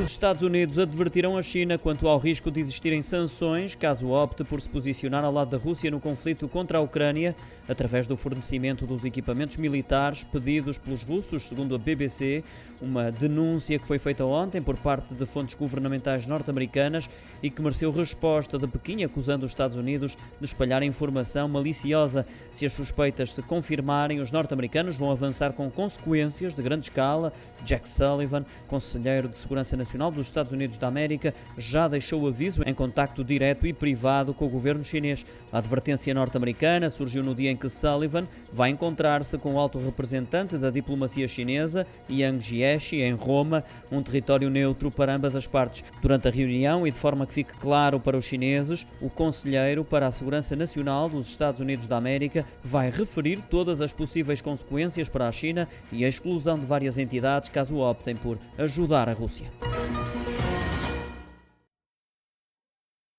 Os Estados Unidos advertiram a China quanto ao risco de existirem sanções caso opte por se posicionar ao lado da Rússia no conflito contra a Ucrânia, através do fornecimento dos equipamentos militares pedidos pelos russos, segundo a BBC, uma denúncia que foi feita ontem por parte de fontes governamentais norte-americanas e que mereceu resposta de Pequim, acusando os Estados Unidos de espalhar informação maliciosa. Se as suspeitas se confirmarem, os norte-americanos vão avançar com consequências de grande escala. Jack Sullivan, conselheiro de Segurança Nacional, Nacional dos Estados Unidos da América já deixou aviso em contacto direto e privado com o governo chinês. A advertência norte-americana surgiu no dia em que Sullivan vai encontrar-se com o alto representante da diplomacia chinesa, Yang Jiechi, em Roma, um território neutro para ambas as partes. Durante a reunião, e de forma que fique claro para os chineses, o conselheiro para a Segurança Nacional dos Estados Unidos da América vai referir todas as possíveis consequências para a China e a exclusão de várias entidades caso optem por ajudar a Rússia. Thank you.